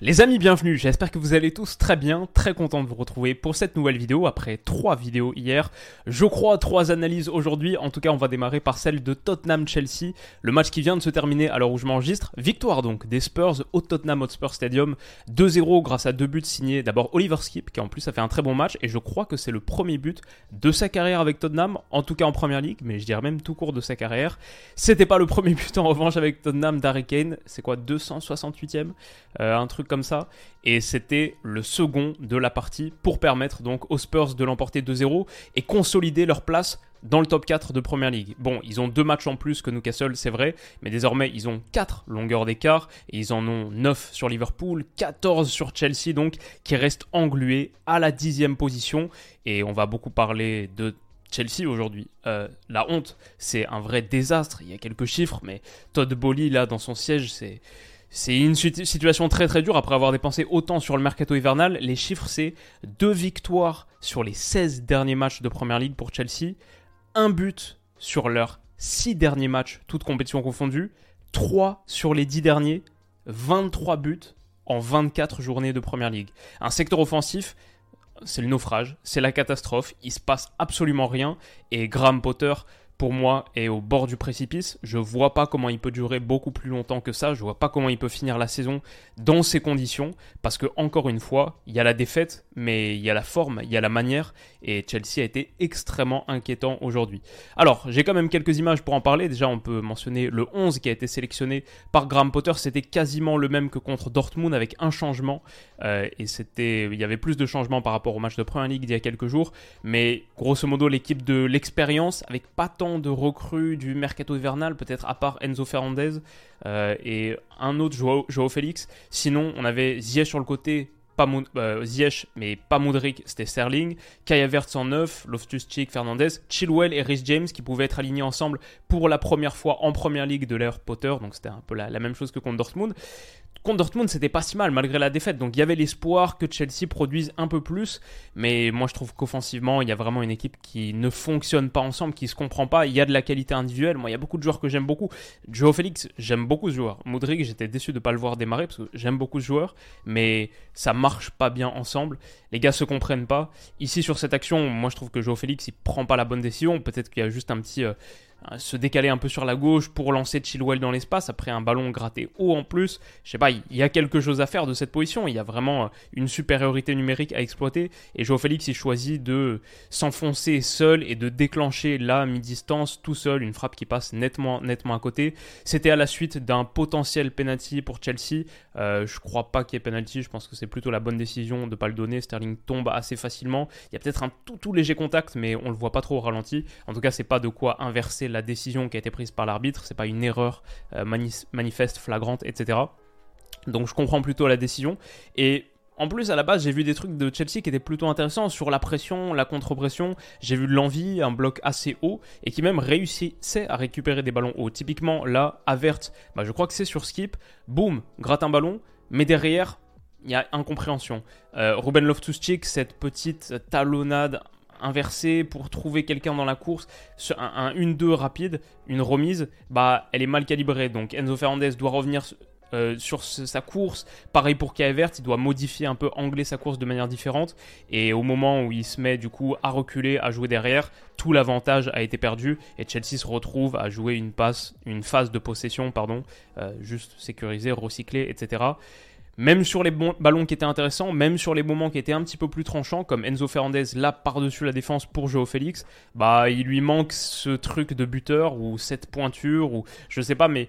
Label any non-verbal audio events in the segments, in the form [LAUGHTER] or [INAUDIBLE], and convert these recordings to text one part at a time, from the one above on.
Les amis, bienvenue, j'espère que vous allez tous très bien, très content de vous retrouver pour cette nouvelle vidéo, après trois vidéos hier, je crois trois analyses aujourd'hui, en tout cas on va démarrer par celle de Tottenham-Chelsea, le match qui vient de se terminer à l'heure où je m'enregistre, victoire donc des Spurs au Tottenham Hotspur Stadium, 2-0 grâce à deux buts signés, d'abord Oliver Skip qui en plus a fait un très bon match, et je crois que c'est le premier but de sa carrière avec Tottenham, en tout cas en Première Ligue, mais je dirais même tout court de sa carrière, c'était pas le premier but en revanche avec Tottenham d'Harry Kane, c'est quoi 268ème, euh, un truc comme ça. Et c'était le second de la partie pour permettre donc aux Spurs de l'emporter 2-0 et consolider leur place dans le top 4 de Première Ligue. Bon, ils ont deux matchs en plus que Newcastle, c'est vrai, mais désormais ils ont 4 longueurs d'écart et ils en ont 9 sur Liverpool, 14 sur Chelsea donc, qui restent englués à la dixième position. Et on va beaucoup parler de Chelsea aujourd'hui. Euh, la honte, c'est un vrai désastre. Il y a quelques chiffres, mais Todd Bowley là dans son siège, c'est c'est une situation très très dure après avoir dépensé autant sur le mercato hivernal. Les chiffres, c'est deux victoires sur les 16 derniers matchs de Première Ligue pour Chelsea, un but sur leurs 6 derniers matchs, toutes compétitions confondues, 3 sur les 10 derniers, 23 buts en 24 journées de Première Ligue. Un secteur offensif, c'est le naufrage, c'est la catastrophe, il se passe absolument rien et Graham Potter pour moi, est au bord du précipice. Je vois pas comment il peut durer beaucoup plus longtemps que ça. Je vois pas comment il peut finir la saison dans ces conditions. Parce que, encore une fois, il y a la défaite, mais il y a la forme, il y a la manière. Et Chelsea a été extrêmement inquiétant aujourd'hui. Alors, j'ai quand même quelques images pour en parler. Déjà, on peut mentionner le 11 qui a été sélectionné par Graham Potter. C'était quasiment le même que contre Dortmund avec un changement. Euh, et c'était, il y avait plus de changements par rapport au match de Première Ligue d'il y a quelques jours. Mais grosso modo, l'équipe de l'expérience avec pas tant de recrues du mercato hivernal, peut-être à part Enzo Fernandez euh, et un autre Joao, Félix. Sinon, on avait Ziyech sur le côté, pas euh, mais pas Moudric, c'était Sterling. Kaya Verts en 9, Loftus-Cheek, Fernandez, Chilwell et Rhys James qui pouvaient être alignés ensemble pour la première fois en première ligue de l'ère Potter. Donc c'était un peu la, la, même chose que contre Dortmund contre Dortmund, c'était pas si mal malgré la défaite. Donc il y avait l'espoir que Chelsea produise un peu plus. Mais moi, je trouve qu'offensivement, il y a vraiment une équipe qui ne fonctionne pas ensemble, qui se comprend pas. Il y a de la qualité individuelle. Moi, il y a beaucoup de joueurs que j'aime beaucoup. Joe Félix, j'aime beaucoup ce joueur. Modric, j'étais déçu de pas le voir démarrer parce que j'aime beaucoup ce joueur. Mais ça marche pas bien ensemble. Les gars se comprennent pas. Ici, sur cette action, moi, je trouve que Joe Félix, il prend pas la bonne décision. Peut-être qu'il y a juste un petit. Euh, se décaler un peu sur la gauche pour lancer Chilwell dans l'espace après un ballon gratté haut en plus. Je sais pas, il y a quelque chose à faire de cette position. Il y a vraiment euh, une supériorité numérique à exploiter. Et Joao Félix, il choisit de s'enfoncer seul et de déclencher là, mi-distance, tout seul, une frappe qui passe nettement, nettement à côté. C'était à la suite d'un potentiel penalty pour Chelsea. Euh, je crois pas qu'il y ait penalty. Je pense que c'est plutôt la bonne décision de pas le donner. Sterling tombe assez facilement. Il y a peut-être un tout, tout léger contact, mais on le voit pas trop au ralenti. En tout cas, c'est pas de quoi inverser la décision qui a été prise par l'arbitre, c'est pas une erreur euh, manifeste, flagrante, etc. Donc je comprends plutôt la décision. Et en plus, à la base, j'ai vu des trucs de Chelsea qui étaient plutôt intéressants sur la pression, la contre-pression. J'ai vu de l'envie, un bloc assez haut et qui même réussissait à récupérer des ballons hauts. Typiquement, là, Avert, bah, je crois que c'est sur skip, boum, gratte un ballon, mais derrière, il y a incompréhension. Euh, Ruben Loftus-Cheek, cette petite talonnade inversée pour trouver quelqu'un dans la course, un, 1-2 rapide, une remise, bah elle est mal calibrée. Donc Enzo Fernandez doit revenir euh, sur sa course. Pareil pour Vert, il doit modifier un peu, angler sa course de manière différente. Et au moment où il se met du coup à reculer, à jouer derrière, tout l'avantage a été perdu et Chelsea se retrouve à jouer une passe, une phase de possession, pardon, euh, juste sécurisée, recyclée, etc même sur les ballons qui étaient intéressants, même sur les moments qui étaient un petit peu plus tranchants, comme Enzo Fernandez là par-dessus la défense pour Joao Félix, bah il lui manque ce truc de buteur ou cette pointure ou je sais pas, mais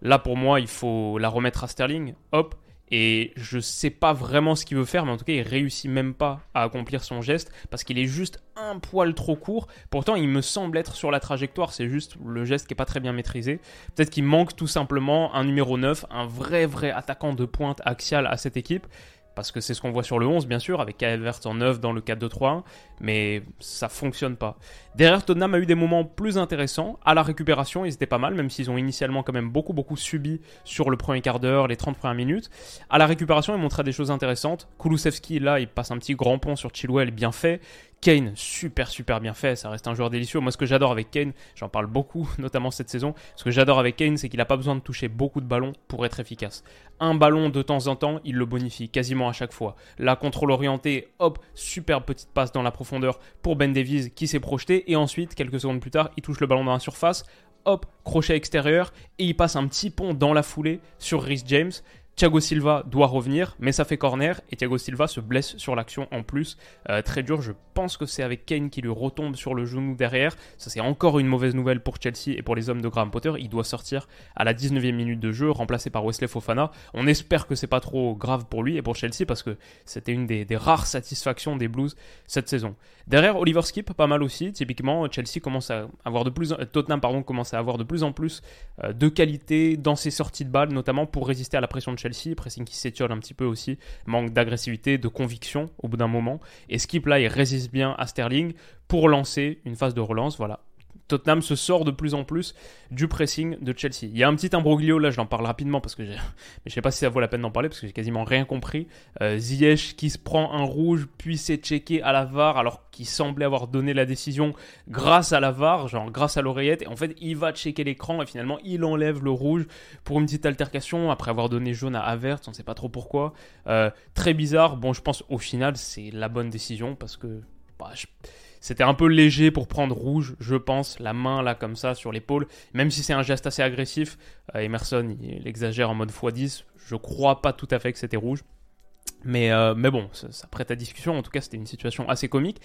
là pour moi il faut la remettre à Sterling, hop, Et je sais pas vraiment ce qu'il veut faire, mais en tout cas, il réussit même pas à accomplir son geste parce qu'il est juste un poil trop court. Pourtant, il me semble être sur la trajectoire, c'est juste le geste qui est pas très bien maîtrisé. Peut-être qu'il manque tout simplement un numéro 9, un vrai, vrai attaquant de pointe axial à cette équipe parce que c'est ce qu'on voit sur le 11 bien sûr, avec Calvert en 9 dans le 4-2-3-1, mais ça fonctionne pas. Derrière, Tottenham a eu des moments plus intéressants. À la récupération, ils étaient pas mal, même s'ils ont initialement quand même beaucoup beaucoup subi sur le premier quart d'heure, les 30 premières minutes. À la récupération, ils montraient des choses intéressantes. Kulusevski, là, il passe un petit grand pont sur Chilwell, bien fait. Kane, super super bien fait, ça reste un joueur délicieux. Moi ce que j'adore avec Kane, j'en parle beaucoup, [LAUGHS] notamment cette saison, ce que j'adore avec Kane, c'est qu'il n'a pas besoin de toucher beaucoup de ballons pour être efficace. Un ballon de temps en temps, il le bonifie quasiment à chaque fois. La contrôle orienté, hop, super petite passe dans la profondeur pour Ben Davies qui s'est projeté, et ensuite, quelques secondes plus tard, il touche le ballon dans la surface, hop, crochet extérieur, et il passe un petit pont dans la foulée sur Rhys James. Thiago Silva doit revenir, mais ça fait corner et Thiago Silva se blesse sur l'action en plus. Euh, très dur, je pense que c'est avec Kane qui lui retombe sur le genou derrière. Ça c'est encore une mauvaise nouvelle pour Chelsea et pour les hommes de Graham Potter. Il doit sortir à la 19e minute de jeu, remplacé par Wesley Fofana. On espère que c'est pas trop grave pour lui et pour Chelsea parce que c'était une des, rares satisfactions des Blues cette saison. Derrière, Oliver Skip, pas mal aussi. Typiquement, Chelsea commence à avoir de plus, Tottenham pardon, commence à avoir de plus en plus euh, de qualité dans ses sorties de balles, notamment pour résister à la pression de Chelsea, pressing qui s'étiole un petit peu aussi, manque d'agressivité, de conviction au bout d'un moment. Et Skip là, il résiste bien à Sterling pour lancer une phase de relance. Voilà, Tottenham se sort de plus en plus du pressing de Chelsea. Il y a un petit imbroglio, là je l'en parle rapidement parce que [LAUGHS] je ne sais pas si ça vaut la peine d'en parler parce que j'ai quasiment rien compris. Euh, Ziyech qui se prend un rouge puis c'est checké à la VAR alors qu'il semblait avoir donné la décision grâce à la VAR, genre grâce à l'oreillette. Et en fait il va checker l'écran et finalement il enlève le rouge pour une petite altercation après avoir donné jaune à Avert, on ne sait pas trop pourquoi. Euh, très bizarre, bon je pense au final c'est la bonne décision parce que... Bah, je c'était un peu léger pour prendre rouge, je pense, la main là comme ça sur l'épaule. Même si c'est un geste assez agressif, euh, Emerson il, exagère en mode x10. Je crois pas tout à fait que c'était rouge. Mais, euh, mais bon, ça, prête à discussion. En tout cas, c'était une situation assez comique.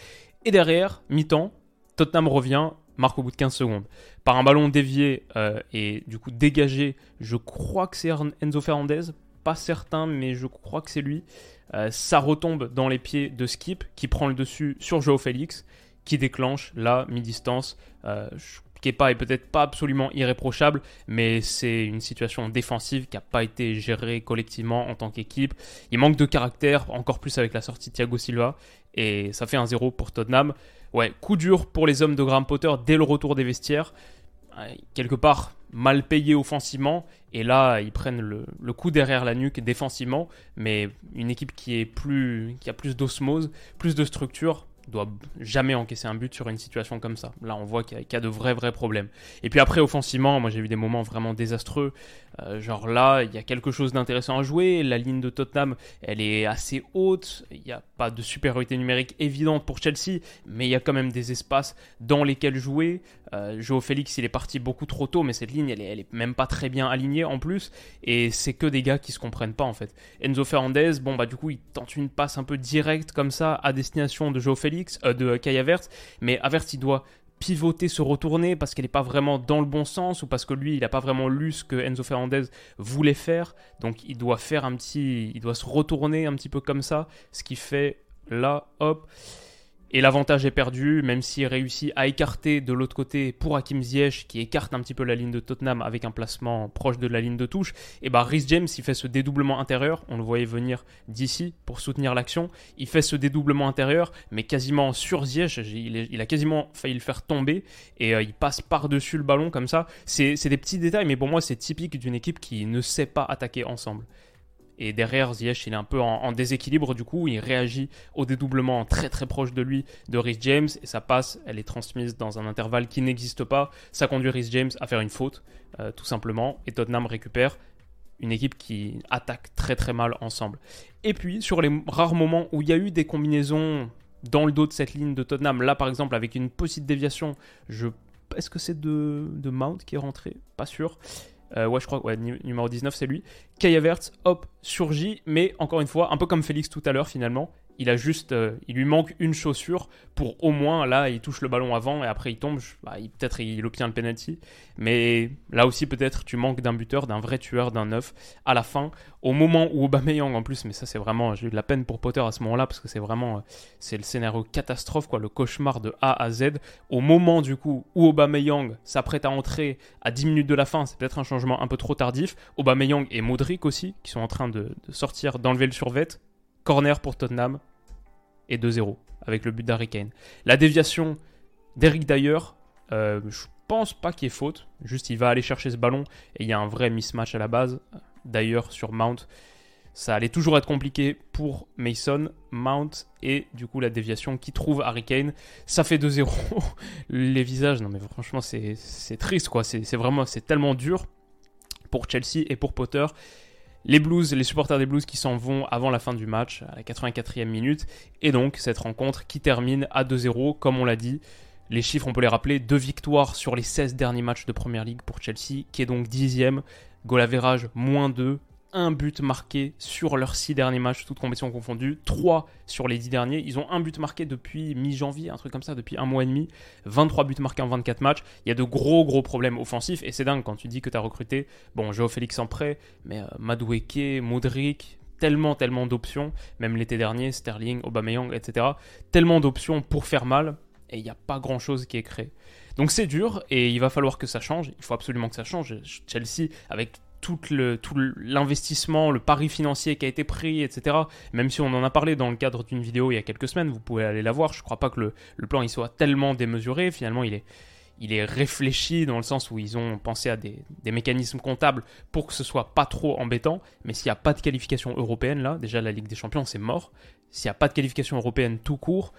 Et derrière, mi-temps, Tottenham revient, marque au bout de 15 secondes. Par un ballon dévié euh, et du coup dégagé, je crois que c'est Enzo Fernandez, pas certain, mais je crois que c'est lui. ça retombe dans les pieds de Skip qui prend le dessus sur Joe Félix qui déclenche la mi-distance. Euh, Kepa est peut-être pas absolument irréprochable, mais c'est une situation défensive qui n'a pas été gérée collectivement en tant qu'équipe. Il manque de caractère, encore plus avec la sortie de Thiago Silva, et ça fait un 0 pour Tottenham. Ouais, coup dur pour les hommes de Graham Potter dès le retour des vestiaires. Euh, quelque part mal payé offensivement, et là ils prennent le, le, coup derrière la nuque défensivement, mais une équipe qui, est plus, qui a plus d'osmose, plus de structure, doit jamais encaisser un but sur une situation comme ça. Là, on voit qu'il y, a de vrais, vrais problèmes. Et puis après, offensivement, moi j'ai vu des moments vraiment désastreux. Euh, genre là, il y a quelque chose d'intéressant à jouer. La ligne de Tottenham, elle est assez haute. Il n'y a pas de supériorité numérique évidente pour Chelsea, mais il y a quand même des espaces dans lesquels jouer. Euh, Joe Félix, il est parti beaucoup trop tôt, mais cette ligne, elle est, même pas très bien alignée en plus. Et c'est que des gars qui se comprennent pas en fait. Enzo Fernandez, bon bah du coup, il tente une passe un peu directe comme ça à destination de Joe Félix, euh, de Kai Havertz, mais Havertz il doit pivoter, se retourner parce qu'elle n'est pas vraiment dans le bon sens ou parce que lui, il n'a pas vraiment lu ce que Enzo Fernandez voulait faire. Donc il doit faire un petit, il doit se retourner un petit peu comme ça, ce qui fait là, hop. Et l'avantage est perdu, même s'il réussit à écarter de l'autre côté pour Hakim Ziyech, qui écarte un petit peu la ligne de Tottenham avec un placement proche de la ligne de touche. Et bah Rhys James, il fait ce dédoublement intérieur, on le voyait venir d'ici pour soutenir l'action. Il fait ce dédoublement intérieur, mais quasiment sur Ziyech, il, a quasiment failli le faire tomber, et euh, il passe par-dessus le ballon comme ça. C'est des petits détails, mais pour moi c'est typique d'une équipe qui ne sait pas attaquer ensemble. Et derrière, Ziyech, il est un peu en, déséquilibre, du coup, il réagit au dédoublement très très proche de lui de Rhys James, et sa passe, elle est transmise dans un intervalle qui n'existe pas. Ça conduit Rhys James à faire une faute, euh, tout simplement, et Tottenham récupère une équipe qui attaque très très mal ensemble. Et puis, sur les rares moments où il y a eu des combinaisons dans le dos de cette ligne de Tottenham, là par exemple, avec une petite déviation, est-ce que c'est de Mount qui est rentré? Pas sûr. Euh, ouais, je crois, ouais, numéro 19, c'est lui. Kai hop, surgit, mais encore une fois, un peu comme Félix tout à l'heure finalement, Il a euh, il lui manque une chaussure pour au moins là, il touche le ballon avant et après il tombe. Bah, peut-être il obtient le penalty, mais là aussi peut-être tu manques d'un buteur, d'un vrai tueur, d'un neuf à la fin. Au moment où Aubameyang en plus, mais ça c'est vraiment, j'ai de la peine pour Potter à ce moment-là parce que c'est vraiment, euh, c'est le scénario catastrophe quoi, le cauchemar de A à Z. Au moment du coup où Aubameyang s'apprête à entrer à 10 minutes de la fin, c'est peut-être un changement un peu trop tardif. Aubameyang et Modric aussi qui sont en train de, de sortir, d'enlever le survêt Corner pour Tottenham et 2-0 avec le but d'Harry Kane. La déviation d'Eric Dyer, euh, je pense pas qu'il y ait faute. Juste, il va aller chercher ce ballon et il y a un vrai mismatch à la base. D'ailleurs, sur Mount, ça allait toujours être compliqué pour Mason, Mount et du coup la déviation qui trouve Harry Kane. Ça fait 2-0. [LAUGHS] Les visages, non mais franchement, c'est triste quoi. C'est vraiment, c'est tellement dur pour Chelsea et pour Potter les Blues, les supporters des Blues qui s'en vont avant la fin du match, à la 84e minute, et donc cette rencontre qui termine à 2-0, comme on l'a dit. Les chiffres, on peut les rappeler, deux victoires sur les 16 derniers matchs de Première Ligue pour Chelsea, qui est donc dixième, goal average moins 2, un but marqué sur leurs six derniers matchs, toutes compétitions confondues, trois sur les dix derniers. Ils ont un but marqué depuis mi-janvier, un truc comme ça, depuis un mois et demi. 23 buts marqués en 24 matchs. Il y a de gros, gros problèmes offensifs. Et c'est dingue quand tu dis que tu as recruté, bon, Joe Félix en prêt, mais euh, Madoueke, Modric, tellement, tellement d'options. Même l'été dernier, Sterling, Aubameyang, etc. Tellement d'options pour faire mal. Et il n'y a pas grand chose qui est créé. Donc c'est dur et il va falloir que ça change. Il faut absolument que ça change. Chelsea, avec tout l'investissement, le, pari financier qui a été pris, etc. Même si on en a parlé dans le cadre d'une vidéo il y a quelques semaines, vous pouvez aller la voir. Je ne crois pas que le, plan il soit tellement démesuré. Finalement, il est, il est réfléchi dans le sens où ils ont pensé à des, mécanismes comptables pour que ce soit pas trop embêtant. Mais s'il n'y a pas de qualification européenne là, déjà la Ligue des Champions c'est mort. S'il n'y a pas de qualification européenne tout court,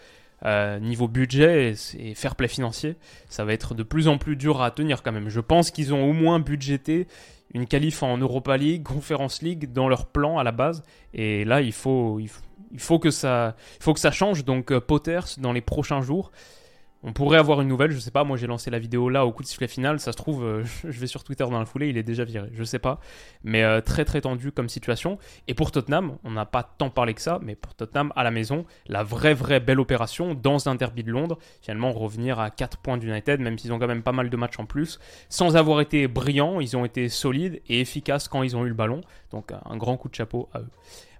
euh, niveau budget et, fair play financier, ça va être de plus en plus dur à tenir quand même. Je pense qu'ils ont au moins budgété une qualif en Europa League, Conference League dans leur plan à la base. Et là, il faut, il faut, que, ça, il faut que ça change. Donc, euh, Potters, dans les prochains jours, on pourrait avoir une nouvelle, je sais pas, moi j'ai lancé la vidéo là au coup de sifflet final, ça se trouve, euh, [LAUGHS] je vais sur Twitter dans la foulée, il est déjà viré, je sais pas. Mais euh, très très tendu comme situation. Et pour Tottenham, on n'a pas tant parlé que ça, mais pour Tottenham à la maison, la vraie vraie belle opération dans un derby de Londres, finalement revenir à 4 points d'United, même s'ils ont quand même pas mal de matchs en plus, sans avoir été brillants, ils ont été solides et efficaces quand ils ont eu le ballon. Donc un grand coup de chapeau à eux.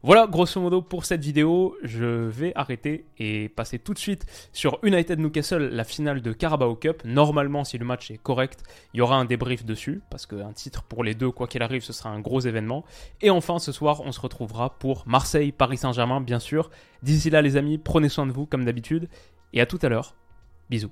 Voilà, grosso modo, pour cette vidéo, je vais arrêter et passer tout de suite sur United Newcastle, la finale de Carabao Cup. Normalement, si le match est correct, il y aura un débrief dessus, parce qu'un titre pour les deux, quoi qu'il arrive, ce sera un gros événement. Et enfin, ce soir, on se retrouvera pour Marseille, Paris Saint-Germain, bien sûr. D'ici là, les amis, prenez soin de vous, comme d'habitude, et à tout à l'heure. Bisous.